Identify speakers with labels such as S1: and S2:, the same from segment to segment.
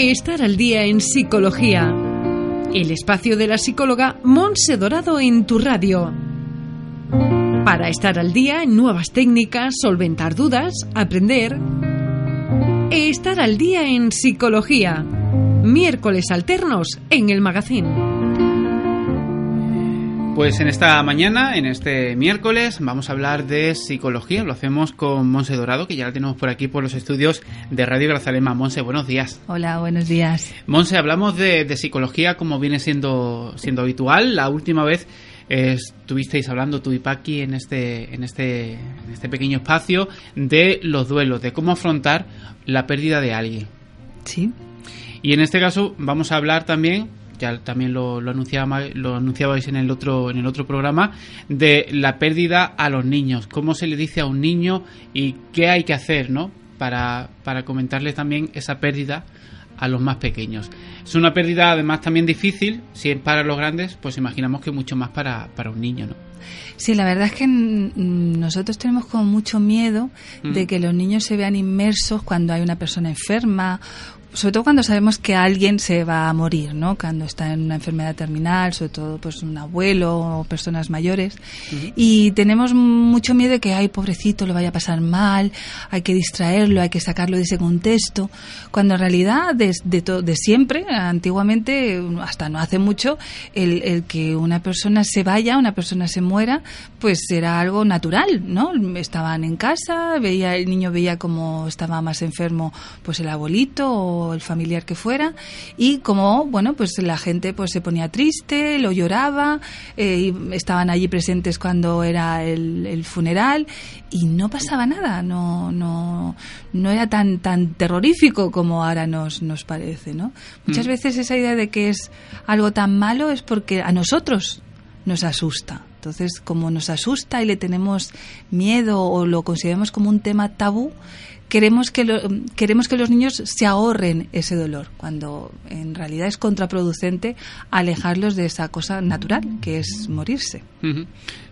S1: Estar al día en psicología. El espacio de la psicóloga Monse Dorado en tu radio. Para estar al día en nuevas técnicas, solventar dudas, aprender. Estar al día en psicología. Miércoles alternos en el magazine.
S2: Pues en esta mañana, en este miércoles, vamos a hablar de psicología. Lo hacemos con Monse Dorado, que ya la tenemos por aquí por los estudios de Radio Grazalema. Monse, buenos días.
S3: Hola, buenos días.
S2: Monse, hablamos de, psicología como viene siendo, siendo habitual. La última vez eh, estuvisteis hablando tú y Paqui en este, en este, en este pequeño espacio de los duelos, de cómo afrontar la pérdida de alguien.
S3: Sí.
S2: Y en este caso vamos a hablar también ya también lo, lo, lo anunciabais en el otro en el otro programa de la pérdida a los niños cómo se le dice a un niño y qué hay que hacer no para, para comentarle también esa pérdida a los más pequeños. Es una pérdida además también difícil, si es para los grandes, pues imaginamos que mucho más para, para un niño, ¿no?
S3: Sí, la verdad es que nosotros tenemos como mucho miedo de que los niños se vean inmersos cuando hay una persona enferma sobre todo cuando sabemos que alguien se va a morir, ¿no? Cuando está en una enfermedad terminal, sobre todo pues un abuelo o personas mayores. Y tenemos mucho miedo de que, ay, pobrecito, lo vaya a pasar mal, hay que distraerlo, hay que sacarlo de ese contexto. Cuando en realidad, desde de, de siempre, antiguamente, hasta no hace mucho, el, el, que una persona se vaya, una persona se muera, pues era algo natural, ¿no? Estaban en casa, veía, el niño veía como estaba más enfermo, pues el abuelito o el familiar que fuera y como bueno pues la gente pues se ponía triste lo lloraba eh, y estaban allí presentes cuando era el, funeral y no pasaba nada no no no era tan tan terrorífico como ahora nos nos parece no muchas mm. veces esa idea de que es algo tan malo es porque a nosotros nos asusta entonces, como nos asusta y le tenemos miedo o lo consideramos como un tema tabú, queremos que, queremos que los niños se ahorren ese dolor, cuando en realidad es contraproducente alejarlos de esa cosa natural, que es morirse.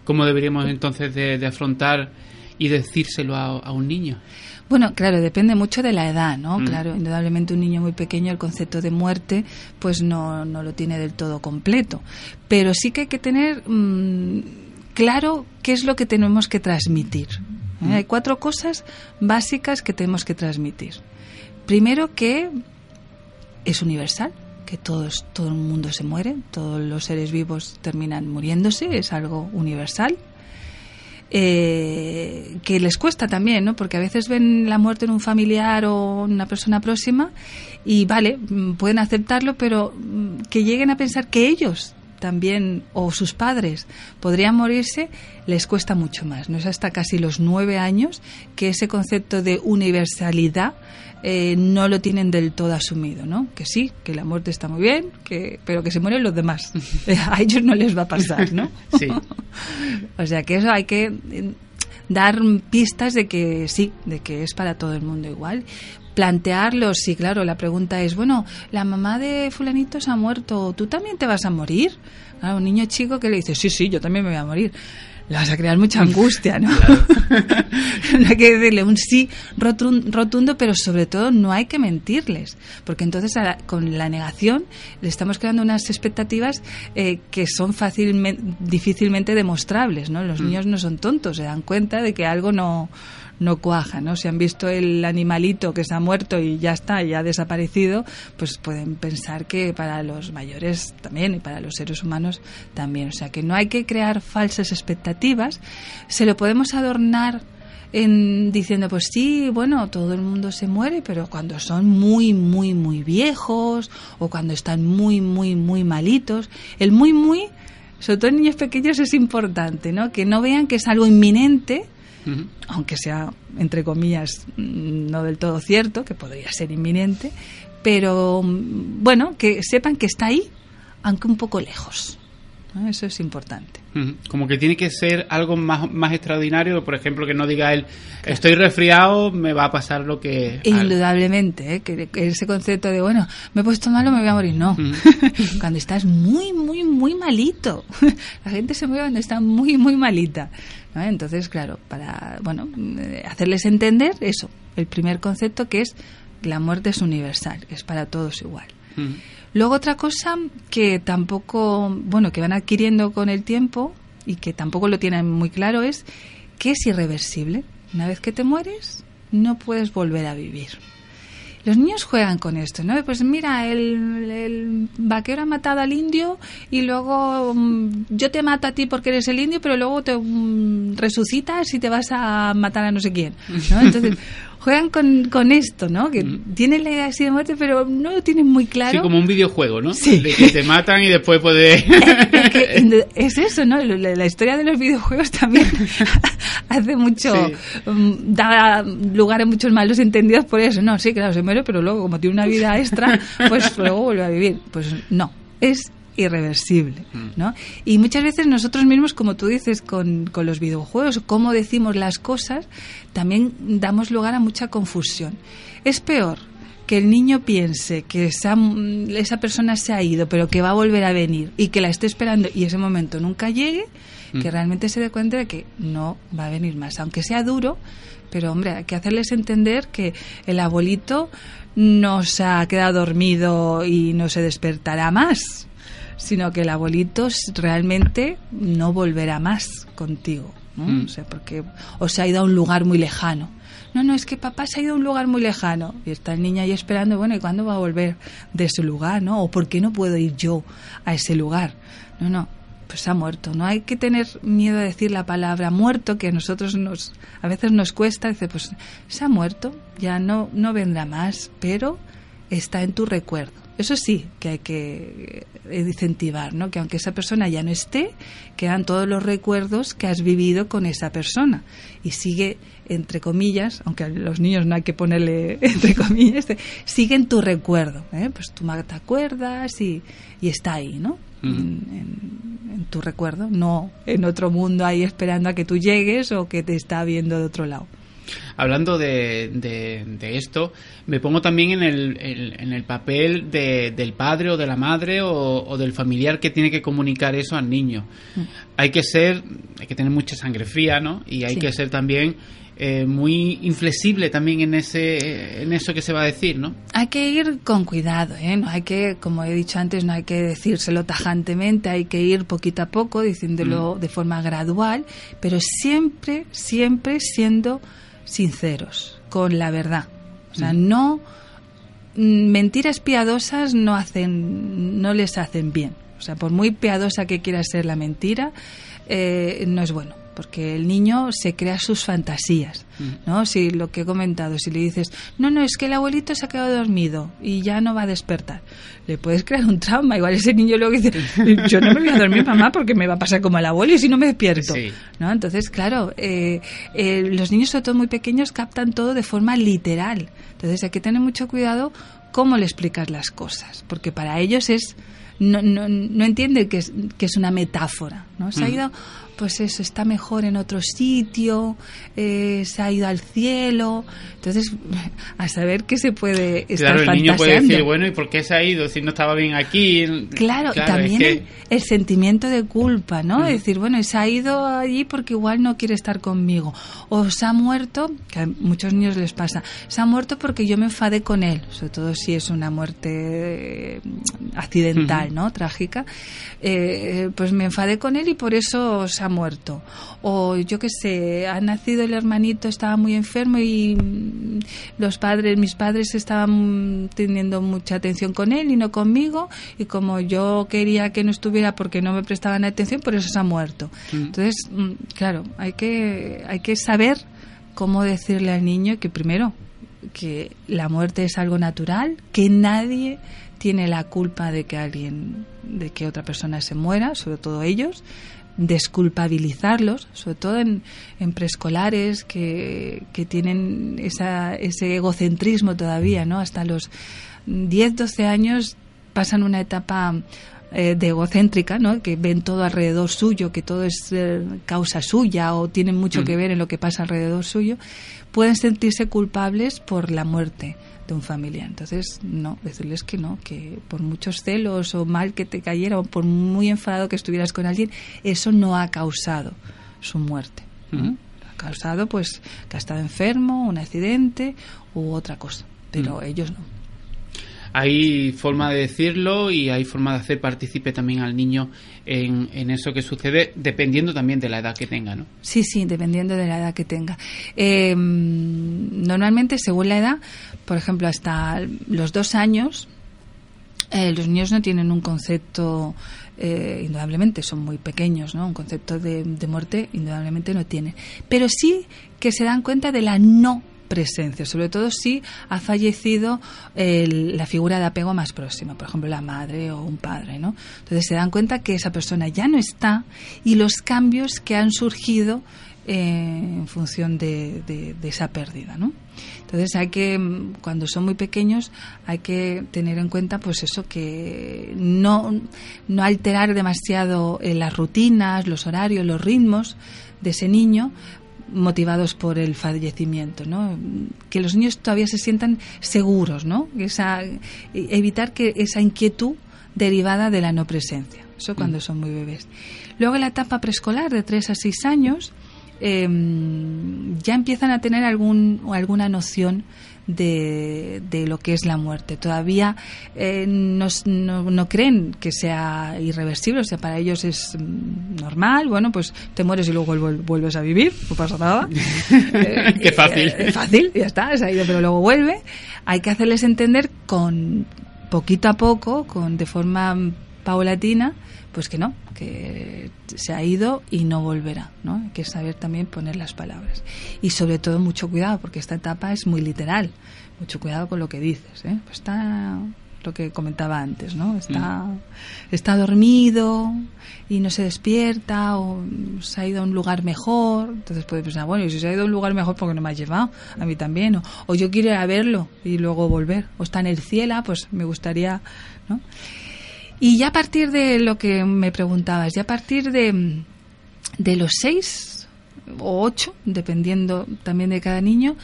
S2: ¿Cómo deberíamos entonces de, afrontar y decírselo a, un niño?
S3: Bueno, claro, depende mucho de la edad, ¿no? Claro, indudablemente un niño muy pequeño el concepto de muerte pues no, no lo tiene del todo completo. Pero sí que hay que tener mm, claro qué es lo que tenemos que transmitir. ¿Eh? Hay cuatro cosas básicas que tenemos que transmitir. Primero que es universal, que todos, todo el mundo se muere, todos los seres vivos terminan muriéndose, es algo universal. Eh, que les cuesta también, ¿no? Porque a veces ven la muerte en un familiar o una persona próxima y vale, mm, pueden aceptarlo, pero mm, que lleguen a pensar que ellos también o sus padres podrían morirse les cuesta mucho más. No es hasta casi los nueve años que ese concepto de universalidad eh, no lo tienen del todo asumido, ¿no? Que sí, que la muerte está muy bien, que, pero que se mueren los demás. a ellos no les va a pasar, ¿no?
S2: Sí.
S3: o sea que eso hay que eh, dar pistas de que sí, de que es para todo el mundo igual plantearlo, sí, claro, la pregunta es, bueno, la mamá de fulanito se ha muerto, ¿tú también te vas a morir? un niño chico que le dice, sí, sí, yo también me voy a morir. Le vas a crear mucha angustia, ¿no? no hay que decirle un sí rotundo, pero sobre todo no hay que mentirles, porque entonces con la negación le estamos creando unas expectativas eh, que son fácilmente, difícilmente demostrables, ¿no? Los mm. niños no son tontos, se dan cuenta de que algo no no cuaja, ¿no? Si han visto el animalito que se ha muerto y ya está, ya ha desaparecido, pues pueden pensar que para los mayores también y para los seres humanos también. O sea que no hay que crear falsas expectativas, se lo podemos adornar en diciendo pues sí, bueno, todo el mundo se muere, pero cuando son muy muy muy viejos o cuando están muy muy muy malitos, el muy muy sobre todo en niños pequeños es importante, ¿no? Que no vean que es algo inminente aunque sea, entre comillas, mm, no del todo cierto, que podría ser inminente, pero mm, bueno, que sepan que está ahí, aunque un poco lejos. Eso es importante.
S2: Como que tiene que ser algo más, más extraordinario, por ejemplo, que no diga él, estoy resfriado, me va a pasar lo que...
S3: Indudablemente, ¿eh? que, ese concepto de, bueno, me he puesto malo, me voy a morir, no. cuando estás muy, muy, muy malito. La gente se mueve cuando está muy, muy malita. Entonces, claro, para, bueno, eh, hacerles entender eso, el primer concepto que es La muerte es universal, es para todos igual. Luego otra cosa que tampoco, bueno, que van adquiriendo con el tiempo y que tampoco lo tienen muy claro es que es irreversible. Una vez que te mueres, no puedes volver a vivir. Los niños juegan con esto, ¿no? Pues mira, el, vaquero ha matado al indio y luego mm, yo te mato a ti porque eres el indio, pero luego te mm, resucitas y te vas a matar a no sé quién, ¿no? Entonces, juegan con, con esto, ¿no? Que tienen la idea así de muerte, pero no lo tienen muy claro.
S2: Sí, como un videojuego, ¿no? Sí. De que te matan y después puedes...
S3: es eso, ¿no? La, historia de los videojuegos también hace mucho... Um, da lugar a muchos malos entendidos por eso. No, sí, claro, se muere, pero luego, como tiene una vida extra, pues luego vuelve a vivir. Pues no, es irreversible, mm. ¿no? Y muchas veces nosotros mismos, como tú dices, con, con los videojuegos, cómo decimos las cosas, también damos lugar a mucha confusión. Es peor que el niño piense que esa, esa persona se ha ido, pero que va a volver a venir y que la esté esperando y ese momento nunca llegue, mm. que realmente se dé cuenta de que no va a venir más, aunque sea duro, pero hombre, hay que hacerles entender que el abuelito no se ha quedado dormido y no se despertará más sino que el abuelito realmente no volverá más contigo. Mm. O sea, porque o se ha ido a un lugar muy lejano. No, no, es que papá se ha ido a un lugar muy lejano. Y está el niño ahí esperando, bueno, ¿y cuándo va a volver de ese lugar? ¿no? ¿O por qué no puedo ir yo a ese lugar? No, no, pues ha muerto. No hay que tener miedo a decir la palabra muerto, que a nosotros nos, a veces nos cuesta. Dice, pues se ha muerto, ya no, no vendrá más, pero está en tu recuerdo. Eso sí que hay que eh, incentivar, ¿no? Que aunque esa persona ya no esté, quedan todos los recuerdos que has vivido con esa persona y sigue entre comillas, aunque a los niños no hay que ponerle entre comillas, sigue en tu recuerdo, ¿eh? Pues tú te acuerdas y, y está ahí, ¿no? en, tu recuerdo, no en otro mundo ahí esperando a que tú llegues o que te está viendo de otro lado.
S2: Hablando de, de, esto, me pongo también en el, en el papel del padre o de la madre o, del familiar que tiene que comunicar eso al niño. Mm. Hay que ser, hay que tener mucha sangre fría, ¿no? Y hay que ser también eh, muy inflexible también en ese en eso que se va a decir, ¿no?
S3: Hay que ir con cuidado, ¿eh? No hay que, como he dicho antes, no hay que decírselo tajantemente, hay que ir poquito a poco, diciéndolo mm. de forma gradual, pero siempre, siempre siendo sinceros, con la verdad. O sea, mm. no mm, mentiras piadosas no hacen, no les hacen bien. O sea, por muy piadosa que quiera ser la mentira, eh, no es bueno porque el niño se crea sus fantasías, mm. ¿no? Si lo que he comentado, si le dices, no, no, es que el abuelito se ha quedado dormido y ya no va a despertar, le puedes crear un trauma. Igual ese niño luego dice, yo no me voy a dormir, mamá, porque me va a pasar como el abuelo y si no me despierto, ¿no? Entonces, claro, eh, eh, los niños, sobre todo muy pequeños, captan todo de forma literal. Entonces, hay que tener mucho cuidado cómo le explicas las cosas, porque para ellos es no, no, no entiende que es, que es una metáfora. ¿no? Se ha ido pues eso, está mejor en otro sitio, eh, se ha ido al cielo. Entonces, a saber qué se puede estar
S2: Claro, el niño puede decir, bueno, ¿y por qué se ha ido si no estaba bien aquí?
S3: Claro, también el, sentimiento de culpa, ¿no? Mm. decir, bueno, se ha ido allí porque igual no quiere estar conmigo. O se ha muerto, que a muchos niños les pasa, se ha muerto porque yo me enfadé con él, sobre todo si es una muerte eh, accidental, ¿no? Trágica. Eh, pues me enfadé con él y por eso se ha muerto. O yo qué sé, ha nacido el hermanito, estaba muy enfermo y mm, los padres, mis padres estaban teniendo mucha atención con él y no conmigo. Y como yo quería que no estuviera porque no me prestaban atención, por eso se ha muerto. Mm. Entonces, mm, claro, hay que, hay que saber cómo decirle al niño que primero que la muerte es algo natural, que nadie tiene la culpa de que alguien, de que otra persona se muera, sobre todo ellos, desculpabilizarlos, sobre todo en, preescolares que, que tienen esa, ese egocentrismo todavía, ¿no? Hasta los 10, 12 años pasan una etapa eh, de egocéntrica, ¿no? que ven todo alrededor suyo, que todo es eh, causa suya o tienen mucho mm. que ver en lo que pasa alrededor suyo, pueden sentirse culpables por la muerte de un familiar. Entonces, no, decirles que no, que por muchos celos o mal que te cayera o por muy enfadado que estuvieras con alguien, eso no ha causado su muerte. Ha causado, pues, que ha estado enfermo, un accidente u otra cosa pero ellos no
S2: hay forma de decirlo y hay forma de hacer partícipe también al niño en, en, eso que sucede, dependiendo también de la edad que tenga, ¿no?
S3: Sí, sí, dependiendo de la edad que tenga. Eh, normalmente, según la edad, por ejemplo, hasta los dos años, eh, los niños no tienen un concepto, eh, indudablemente son muy pequeños, ¿no? Un concepto de, de muerte indudablemente no tienen. Pero sí que se dan cuenta de la no presencia, sobre todo si ha fallecido el, la figura de apego más próxima, por ejemplo la madre o un padre, ¿no? Entonces se dan cuenta que esa persona ya no está y los cambios que han surgido eh, en función de, esa pérdida, ¿no? Entonces hay que, cuando son muy pequeños, hay que tener en cuenta, pues eso, que no, no alterar demasiado en las rutinas, los horarios, los ritmos de ese niño motivados por el fallecimiento, ¿no? Que los niños todavía se sientan seguros, ¿no? Esa, evitar que esa inquietud derivada de la no presencia. Eso cuando son muy bebés. Luego en la etapa preescolar de 3 a 6 años eh, ya empiezan a tener algún, alguna noción de, de, lo que es la muerte. Todavía eh, no, no, no, creen que sea irreversible, o sea, para ellos es normal, bueno, pues te mueres y luego vuelves a vivir, no pasa nada.
S2: eh, Qué fácil.
S3: Eh, fácil, ya está, se ha ido, pero luego vuelve. Hay que hacerles entender con poquito a poco, con de forma paulatina, pues que no, que se ha ido y no volverá, ¿no? Hay que saber también poner las palabras. Y sobre todo mucho cuidado, porque esta etapa es muy literal. Mucho cuidado con lo que dices, ¿eh? Pues está lo que comentaba antes, ¿no? Está, mm. está dormido y no se despierta o se ha ido a un lugar mejor. Entonces puede pensar, bueno, y si se ha ido a un lugar mejor, ¿por qué no me ha llevado? A mí también. O, o yo quiero ir a verlo y luego volver. O está en el cielo, pues me gustaría, ¿no? Y ya a partir de lo que me preguntabas, ya a partir de, de los seis o ocho, dependiendo también de cada niño,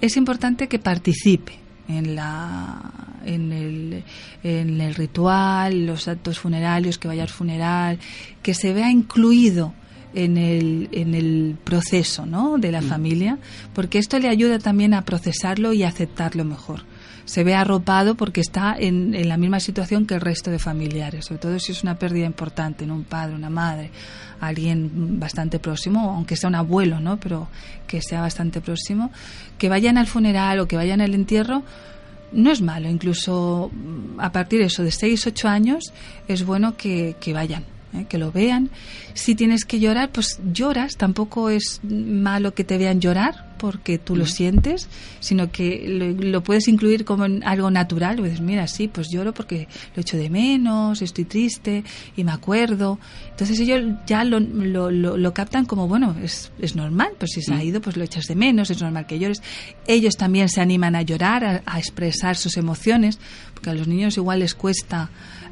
S3: es importante que participe en la en el, en el ritual, los actos funerarios, que vaya al funeral, que se vea incluido en el, en el proceso ¿no? de la mm. familia, porque esto le ayuda también a procesarlo y a aceptarlo mejor se ve arropado porque está en, en, la misma situación que el resto de familiares, sobre todo si es una pérdida importante, ¿no? un padre, una madre, alguien bastante próximo, aunque sea un abuelo, ¿no? pero que sea bastante próximo, que vayan al funeral o que vayan al entierro no es malo, incluso a partir de eso, de 6, 8 años, es bueno que, que vayan. ¿Eh? que lo vean. Si tienes que llorar, pues lloras. Tampoco es malo que te vean llorar porque tú lo sientes, sino que lo, lo, puedes incluir como en algo natural. Pues mira, sí, pues lloro porque lo echo de menos, estoy triste y me acuerdo. Entonces ellos ya lo, lo, lo captan como, bueno, es, es, normal, pues si se ha ido, pues lo echas de menos, es normal que llores. Ellos también se animan a llorar, a, a expresar sus emociones, porque a los niños igual les cuesta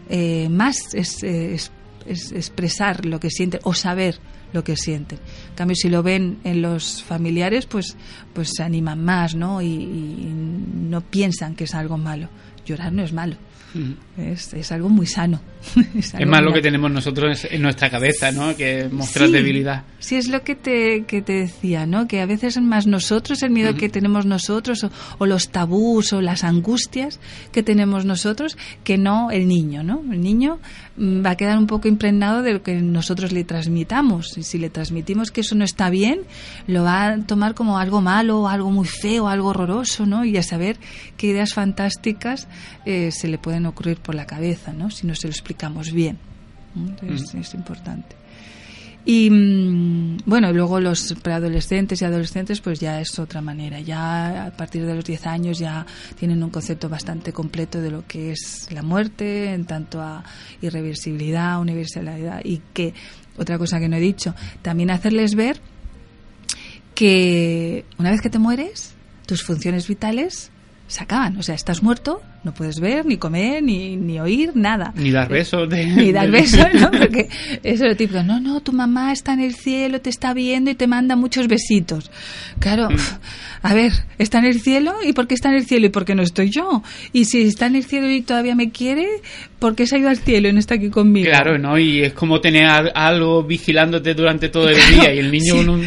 S3: eh, más es, es es expresar lo que sienten o saber lo que sienten. En cambio, si lo ven en los familiares, pues, pues se animan más, ¿no? Y, y no piensan que es algo malo. Llorar no es malo. Uh-huh. Es, es, algo muy sano.
S2: es, es más lo que tenemos nosotros en nuestra cabeza, ¿no? Que mostrar
S3: sí,
S2: debilidad.
S3: Sí, es lo que te, que te decía, ¿no? Que a veces es más nosotros, el miedo que tenemos nosotros, o, o, los tabús o las angustias que tenemos nosotros, que no el niño, ¿no? El niño mm, va a quedar un poco impregnado de lo que nosotros le transmitamos. Y si le transmitimos que eso no está bien, lo va a tomar como algo malo, algo muy feo, algo horroroso, ¿no? Y a saber qué ideas fantásticas eh, se le pueden ocurrir por la cabeza, ¿no? Si no se lo explicamos bien. Entonces, uh-huh. es importante. Y bueno, luego los preadolescentes y adolescentes, pues ya es otra manera. Ya a partir de los 10 años ya tienen un concepto bastante completo de lo que es la muerte, en tanto a irreversibilidad, universalidad y que, otra cosa que no he dicho, también hacerles ver que una vez que te mueres, tus funciones vitales se acaban. O sea, estás muerto, no puedes ver, ni comer, ni, ni oír, nada.
S2: Ni dar besos. De,
S3: ni dar besos, ¿no? Porque eso es lo típico. No, no, tu mamá está en el cielo, te está viendo y te manda muchos besitos. Claro, a ver, está en el cielo y ¿por qué está en el cielo y por qué no estoy yo? Y si está en el cielo y todavía me quiere, ¿por qué se ha ido al cielo y no está aquí conmigo?
S2: Claro, ¿no? Y es como tener algo vigilándote durante todo el día y el niño...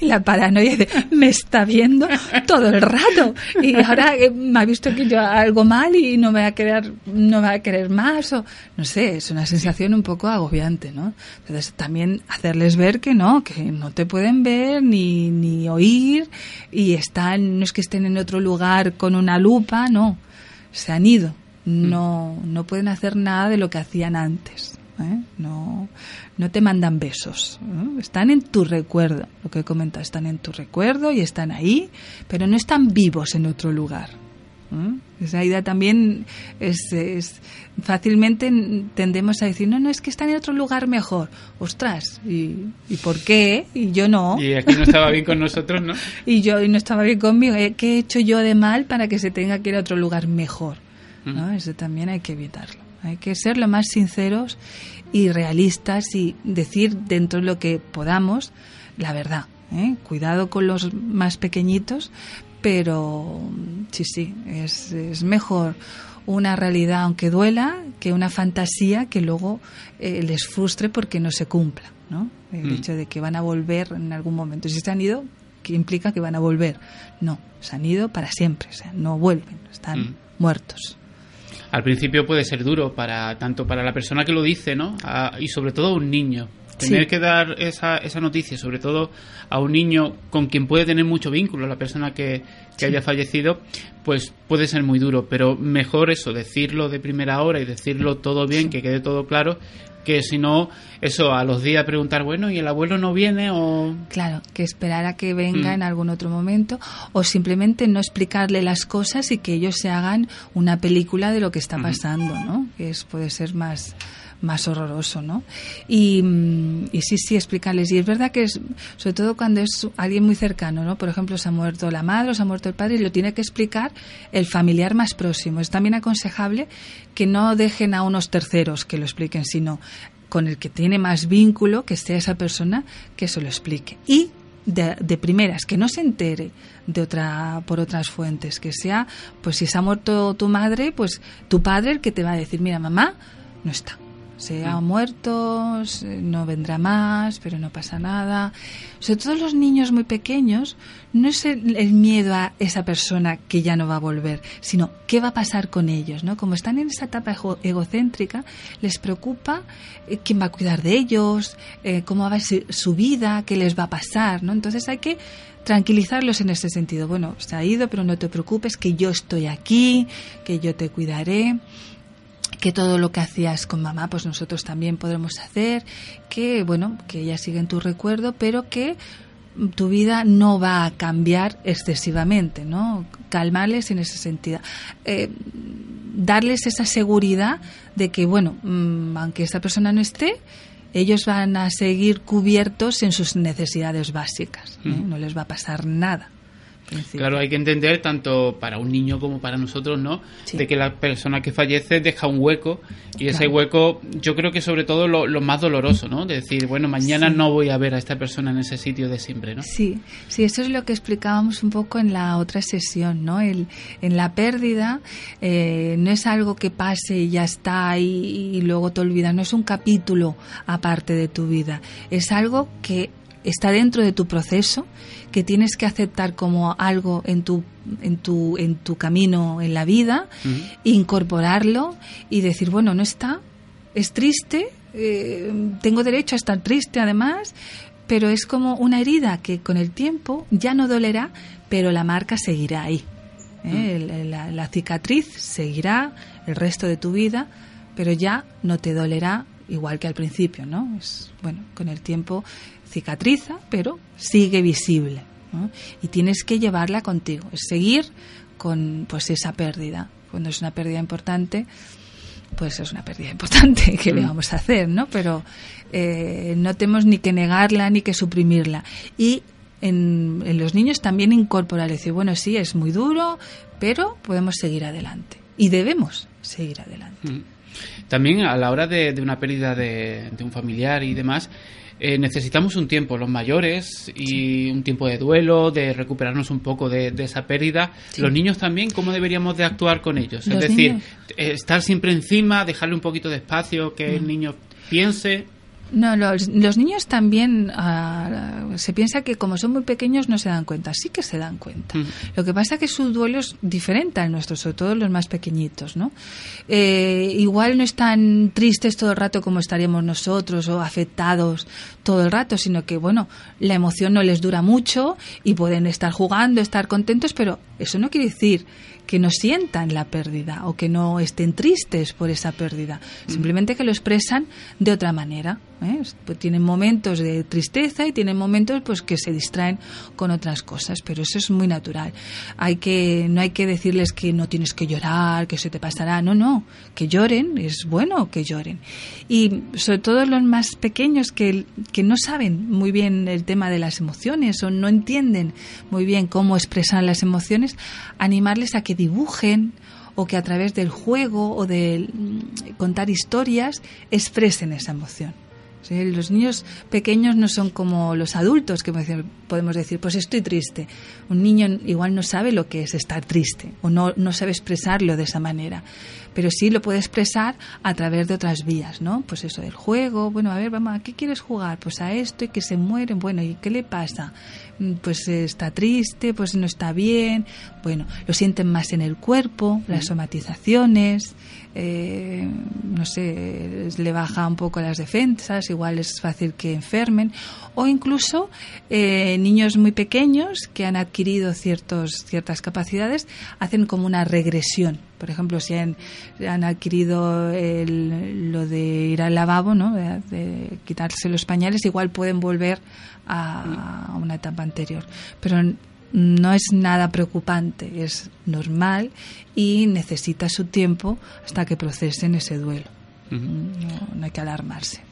S3: La paranoia de, me está viendo todo el rato y ahora eh, me ha visto que yo algo mal y no me va a querer, no me va a querer más o... No sé, es una sensación un poco agobiante, ¿no? Entonces también hacerles ver que no, que no te pueden ver ni, ni oír y están, no es que estén en otro lugar con una lupa, no, se han ido, mm. no, no pueden hacer nada de lo que hacían antes. ¿eh? No, no te mandan besos. Están en tu recuerdo, lo que he comentado, están en tu recuerdo y están ahí, pero no están vivos en otro lugar. Esa idea también es, es, fácilmente tendemos a decir, no, no, es que está en otro lugar mejor. Ostras, ¿y, ¿y por qué? Y yo no.
S2: Y aquí no estaba bien con nosotros, ¿no?
S3: y yo y no estaba bien conmigo. Eh, ¿Qué he hecho yo de mal para que se tenga que ir a otro lugar mejor? ¿no? Eso también hay que evitarlo. Hay que ser lo más sinceros y realistas y decir dentro de lo que podamos la verdad. ¿eh? Cuidado con los más pequeñitos, pero sí, sí, es, es mejor una realidad aunque duela que una fantasía que luego eh, les frustre porque no se cumpla, ¿no? El mm. hecho de que van a volver en algún momento. Si se han ido, ¿qué implica que van a volver? No, se han ido para siempre, o sea, no vuelven, están mm. muertos.
S2: Al principio puede ser duro para tanto para la persona que lo dice, ¿no? y sobre todo a un niño, Tener que dar esa, esa noticia, sobre todo a un niño con quien puede tener mucho vínculo, la persona que, que haya fallecido, pues puede ser muy duro. Pero mejor eso, decirlo de primera hora y decirlo todo bien, que quede todo claro, que si no, eso, a los días preguntar, bueno, ¿y el abuelo no viene o...?
S3: Claro, que esperar a que venga mm. en algún otro momento o simplemente no explicarle las cosas y que ellos se hagan una película de lo que está pasando, ¿no? Que es, puede ser más más horroroso, ¿no? Y, y, sí, sí, explicarles. Y es verdad que es, sobre todo cuando es alguien muy cercano, ¿no? Por ejemplo, se ha muerto la madre o se ha muerto el padre y lo tiene que explicar el familiar más próximo. Es también aconsejable que no dejen a unos terceros que lo expliquen, sino con el que tiene más vínculo, que sea esa persona que se lo explique. Y de, de, primeras, que no se entere de otra, por otras fuentes, que sea, pues si se ha muerto tu madre, pues tu padre el que te va a decir, mira, mamá no está se ha muerto, no vendrá más, pero no pasa nada. Sobre todo los niños muy pequeños, no es el, miedo a esa persona que ya no va a volver, sino qué va a pasar con ellos, ¿no? Como están en esa etapa egocéntrica, les preocupa eh, quién va a cuidar de ellos, eh, cómo va a ser su vida, qué les va a pasar, ¿no? Entonces hay que tranquilizarlos en ese sentido. Bueno, se ha ido, pero no te preocupes, que yo estoy aquí, que yo te cuidaré que todo lo que hacías con mamá, pues nosotros también podremos hacer, que bueno, que ella sigue en tu recuerdo, pero que tu vida no va a cambiar excesivamente, ¿no? Calmarles en ese sentido. Eh, darles esa seguridad de que, bueno, mm, aunque esa persona no esté, ellos van a seguir cubiertos en sus necesidades básicas. ¿eh? No les va a pasar nada.
S2: Claro, hay que entender tanto para un niño como para nosotros, ¿no? De que la persona que fallece deja un hueco y ese hueco, yo creo que sobre todo lo, más doloroso, ¿no? De decir, bueno, mañana no voy a ver a esta persona en ese sitio de siempre, ¿no?
S3: Sí, sí, eso es lo que explicábamos un poco en la otra sesión, ¿no? El, en la pérdida eh, no es algo que pase y ya está y, y luego te olvidas, no es un capítulo aparte de tu vida, es algo que está dentro de tu proceso, que tienes que aceptar como algo en tu, en tu, en tu camino en la vida, incorporarlo y decir, bueno, no está, es triste, eh, tengo derecho a estar triste además, pero es como una herida que con el tiempo ya no dolerá, pero la marca seguirá ahí. ¿eh? la, la cicatriz seguirá el resto de tu vida, pero ya no te dolerá igual que al principio, ¿no? Es, bueno, con el tiempo cicatriza, pero sigue visible. Y tienes que llevarla contigo, es seguir con pues esa pérdida. Cuando es una pérdida importante, pues es una pérdida importante que le mm. vamos a hacer, ¿no? Pero eh, no tenemos ni que negarla ni que suprimirla. Y en, los niños también incorporar, decir, bueno, sí, es muy duro, pero podemos seguir adelante. y debemos seguir adelante.
S2: Mm. También a la hora de, una pérdida de, un familiar y demás, eh, necesitamos un tiempo, los mayores, y un tiempo de duelo, de recuperarnos un poco de, esa pérdida. Los niños también, ¿cómo deberíamos de actuar con ellos? Es decir, eh, estar siempre encima, dejarle un poquito de espacio, que el mm. niño piense.
S3: No, los, niños también ah, se piensa que como son muy pequeños no se dan cuenta. Sí que se dan cuenta. Mm. Lo que pasa es que su duelo es diferente al nuestro, sobre todo los más pequeñitos, ¿no? Eh, igual no están tristes todo el rato como estaríamos nosotros o afectados todo el rato, sino que, bueno, la emoción no les dura mucho y pueden estar jugando, estar contentos, pero eso no quiere decir que no sientan la pérdida o que no estén tristes por esa pérdida, mm. simplemente que lo expresan de otra manera. ¿eh? Pues tienen momentos de tristeza y tienen momentos pues que se distraen con otras cosas, pero eso es muy natural. Hay que no hay que decirles que no tienes que llorar, que se te pasará, no, no, que lloren, es bueno que lloren. Y sobre todo los más pequeños que, que no saben muy bien el tema de las emociones o no entienden muy bien cómo expresar las emociones, animarles a que dibujen o que a través del juego o de mm, contar historias expresen esa emoción. Los niños pequeños no son como los adultos que podemos decir, pues estoy triste. Un niño igual no sabe lo que es estar triste o no, no sabe expresarlo de esa manera pero sí lo puede expresar a través de otras vías, ¿no? Pues eso del juego, bueno, a ver, vamos, ¿a qué quieres jugar? Pues a esto y que se mueren, bueno, ¿y qué le pasa? Mm, pues está triste, pues no está bien, bueno, lo sienten más en el cuerpo, las somatizaciones, eh, no sé, le baja un poco las defensas, igual es fácil que enfermen, o incluso eh, niños muy pequeños que han adquirido ciertos, ciertas capacidades hacen como una regresión. Por ejemplo, si han, han adquirido lo de ir al lavabo, ¿no? de, quitarse los pañales, igual pueden volver a una etapa anterior. Pero no es nada preocupante, es normal y necesita su tiempo hasta que procesen ese duelo. no, hay que alarmarse.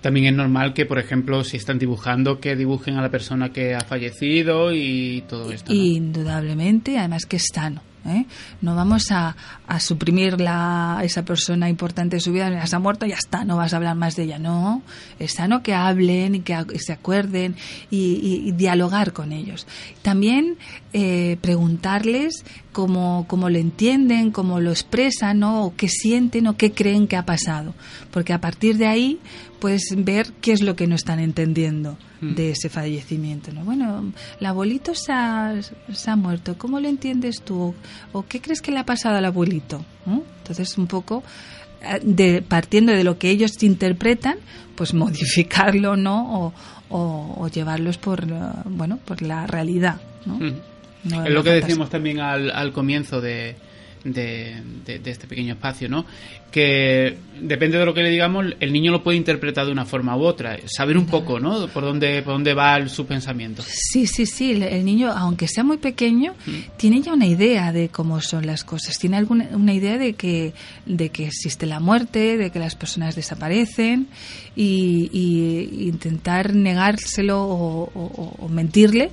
S2: También es normal que, por ejemplo, si están dibujando, que dibujen a la persona que ha fallecido y todo esto.
S3: Indudablemente, además que es sano. ¿Eh? No vamos a, suprimir la, esa persona importante de su vida, ya se ha muerto, ya está, no vas a hablar más de ella. No, es sano que hablen y que se acuerden y, dialogar con ellos. También eh, preguntarles cómo, cómo, lo entienden, cómo lo expresan, o qué sienten o qué creen que ha pasado. Porque a partir de ahí puedes ver qué es lo que no están entendiendo. De ese fallecimiento. ¿no? Bueno, el abuelito se ha, se ha, muerto, ¿cómo lo entiendes tú? ¿O qué crees que le ha pasado al abuelito? Entonces, un poco eh, de, partiendo de lo que ellos interpretan, pues modificarlo, ¿no? O, o, llevarlos por, eh, bueno, por la realidad, ¿no?
S2: Mm. es lo que decíamos también al, al comienzo de, de, de, este pequeño espacio, ¿no? Que depende de lo que le digamos, el niño lo puede interpretar de una forma u otra, saber un poco, ¿no? Por dónde, por dónde va su pensamiento.
S3: Sí, sí, sí, el niño, aunque sea muy pequeño, mm. tiene ya una idea de cómo son las cosas, tiene alguna una idea de que, de que existe la muerte, de que las personas desaparecen y, intentar negárselo o mentirle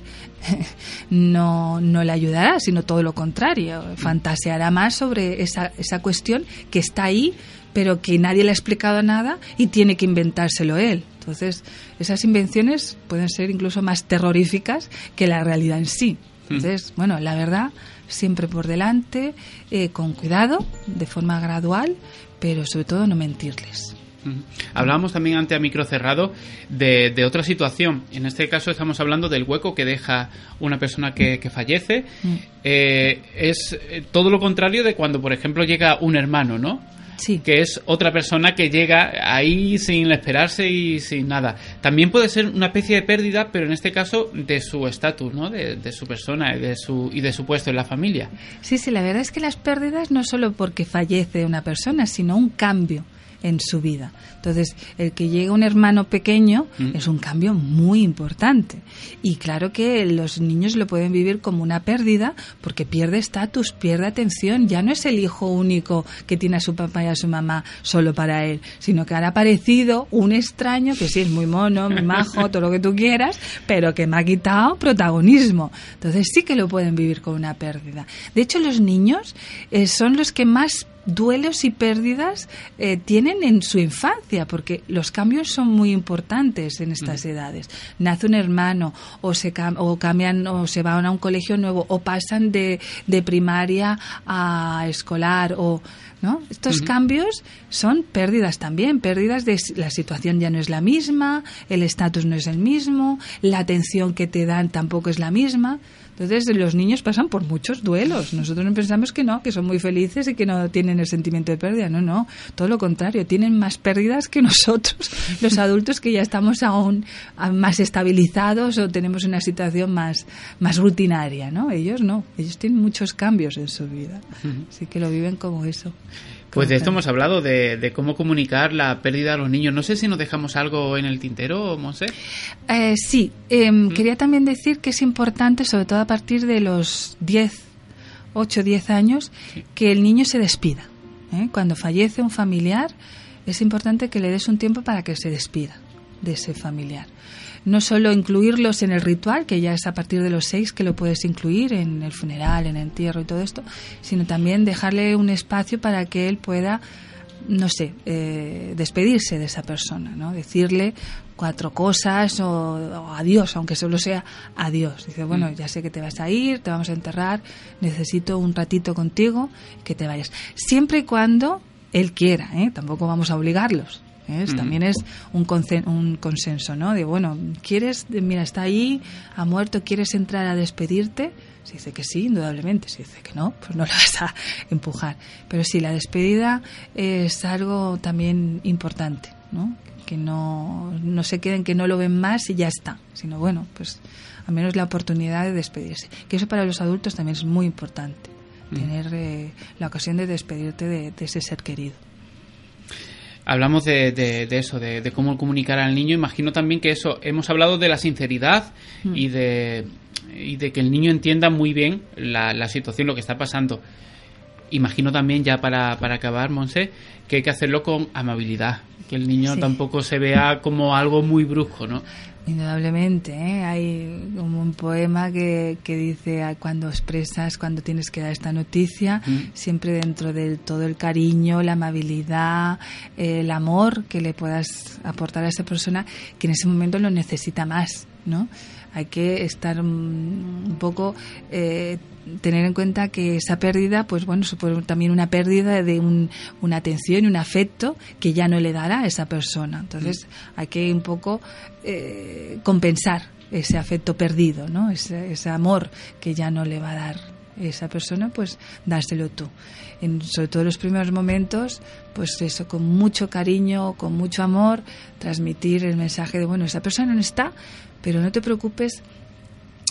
S3: no, no le ayudará, sino todo lo contrario. Fantaseará más sobre esa, esa cuestión que está ahí, pero que nadie le ha explicado nada y tiene que inventárselo él. Entonces, esas invenciones pueden ser incluso más terroríficas que la realidad en sí. Entonces, bueno, la verdad siempre por delante, eh, con cuidado, de forma gradual, pero sobre todo no mentirles.
S2: Hablábamos también ante a micro cerrado de, otra situación. En este caso estamos hablando del hueco que deja una persona que, fallece. Mm. Eh, es eh, todo lo contrario de cuando, por ejemplo, llega un hermano, ¿no?
S3: Sí.
S2: que es otra persona que llega ahí sin esperarse y sin nada. También puede ser una especie de pérdida, pero en este caso de su estatus, ¿no? De, de, su persona y de su, y de su puesto en la familia.
S3: Sí, sí, la verdad es que las pérdidas no solo porque fallece una persona, sino un cambio en su vida. Entonces, el que llegue un hermano pequeño
S2: Mm.
S3: es un cambio muy importante. Y claro que los niños lo pueden vivir como una pérdida porque pierde estatus, pierde atención. Ya no es el hijo único que tiene a su papá y a su mamá solo para él, sino que ahora ha aparecido un extraño que sí es muy mono, muy majo, todo lo que tú quieras, pero que me ha quitado protagonismo. Entonces sí que lo pueden vivir con una pérdida. De hecho, los niños eh, son los que más duelos y pérdidas eh, tienen en su infancia, porque los cambios son muy importantes en estas edades. Nace un hermano, o se cam- o cambian, o se van a un colegio nuevo, o pasan de, de primaria a escolar, o ¿no? Estos cambios son pérdidas también, pérdidas de la situación ya no es la misma, el estatus no es el mismo, la atención que te dan tampoco es la misma. Entonces los niños pasan por muchos duelos. Nosotros no pensamos que no, que son muy felices y que no tienen el sentimiento de pérdida. No, no, todo lo contrario, tienen más pérdidas que nosotros, los adultos que ya estamos aún ah, más estabilizados o tenemos una situación más, más rutinaria, ¿no? Ellos no, ellos tienen muchos cambios en su vida. Así que lo viven como eso.
S2: Pues de esto hemos hablado, de, de cómo comunicar la pérdida a los niños. No sé si nos dejamos algo en el tintero, Monse.
S3: Eh, sí, em, quería también decir que es importante, sobre todo a partir de los 10, 8, 10 años, que el niño se despida. ¿eh? Cuando fallece un familiar, es importante que le des un tiempo para que se despida de ese familiar. No solo incluirlos en el ritual, que ya es a partir de los 6 que lo puedes incluir en el funeral, en el entierro y todo esto, sino también dejarle un espacio para que él pueda no sé, eh, despedirse de esa persona, ¿no? Decirle cuatro cosas o, o adiós, aunque solo sea adiós. Dice, bueno, ya sé que te vas a ir, te vamos a enterrar, necesito un ratito contigo, que te vayas. Siempre y cuando él quiera, ¿eh? Tampoco vamos a obligarlos. ¿Eh?
S2: Mm.
S3: También es un, un consenso, ¿no? De, bueno, ¿quieres, mira, está ahí, ha muerto, ¿quieres entrar a despedirte? Si dice que sí, indudablemente. Si dice que no, pues no la vas a empujar. Pero sí, la despedida es algo también importante, ¿no? Que no, no se queden, que no lo ven más y ya está. Sino, bueno, pues al menos la oportunidad de despedirse. Que eso para los adultos también es muy importante. Tener eh, la ocasión de despedirte de, de ese ser querido.
S2: Hablamos de, de- de eso, de, de cómo comunicar al niño. Imagino también que eso, hemos hablado de la sinceridad y, de, y de que el niño entienda muy bien la, la situación, lo que está pasando. Imagino también, ya para, para acabar, Monse, que hay que hacerlo con amabilidad, que el niño
S3: Sí.
S2: tampoco se vea como algo muy brusco, ¿no?
S3: Indudablemente, ¿eh? hay como un poema que, que dice "Ah, cuando expresas, cuando tienes que dar esta noticia,
S2: Mm.
S3: siempre dentro de todo el cariño, la amabilidad, el amor que le puedas aportar a esa persona que en ese momento lo necesita más, ¿no? Hay que estar mm, un poco eh, tener en cuenta que esa pérdida, pues bueno, supone también una pérdida de un- una atención y un afecto que ya no le dará a esa persona. Entonces hay que un poco eh, compensar ese afecto perdido, ¿no? Ese, ese amor que ya no le va a dar esa persona, pues dárselo tú. En, sobre todo en los primeros momentos, pues eso, con mucho cariño, con mucho amor, transmitir el mensaje de, bueno, esa persona no está, pero no te preocupes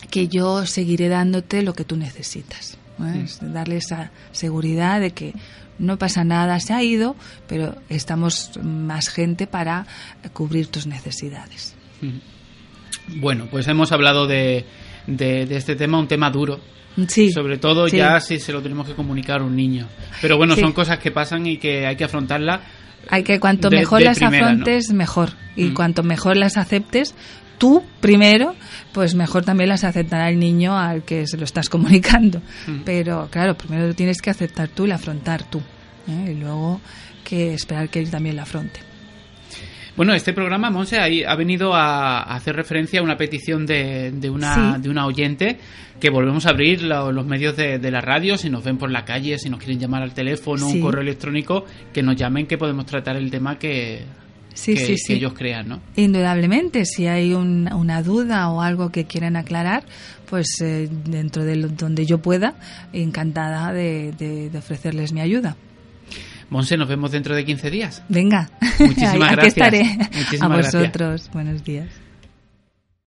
S3: que yo seguiré dándote lo que tú necesitas. darle esa seguridad de que no pasa nada, se ha ido, pero estamos más gente para cubrir tus necesidades.
S2: Bueno, pues hemos hablado de, de, de este tema, un tema duro.
S3: Sí,
S2: Sobre todo
S3: sí.
S2: ya si se lo tenemos que comunicar a un niño. Pero bueno,
S3: Sí.
S2: son cosas que pasan y que hay que afrontarlas.
S3: Hay que cuanto
S2: de-
S3: mejor
S2: de
S3: las
S2: primera, ¿no?
S3: afrontes, mejor. Y
S2: Mm.
S3: cuanto mejor las aceptes, tú primero, pues mejor también las aceptará el niño al que se lo estás comunicando.
S2: Mm.
S3: Pero claro, primero lo tienes que aceptar tú y afrontar tú. ¿eh? Y luego que esperar que él también la afronte.
S2: Bueno, este programa, Monse, ahí ha venido a, a hacer referencia a una petición de, de una,
S3: Sí.
S2: de una oyente que volvemos a abrir lo- los medios de, de la radio, si nos ven por la calle, si nos quieren llamar al teléfono,
S3: Sí.
S2: un correo electrónico, que nos llamen, que podemos tratar el tema que,
S3: Sí,
S2: que,
S3: sí,
S2: que ellos crean, ¿no?
S3: Indudablemente, si hay un- una duda o algo que quieran aclarar, pues eh, dentro de lo- donde yo pueda, encantada de, de- de ofrecerles mi ayuda.
S2: Monse, nos vemos dentro de 15 días.
S3: Venga,
S2: Muchísimas
S3: aquí
S2: gracias.
S3: estaré.
S2: Muchísimas
S3: A
S2: gracias.
S3: vosotros, buenos días.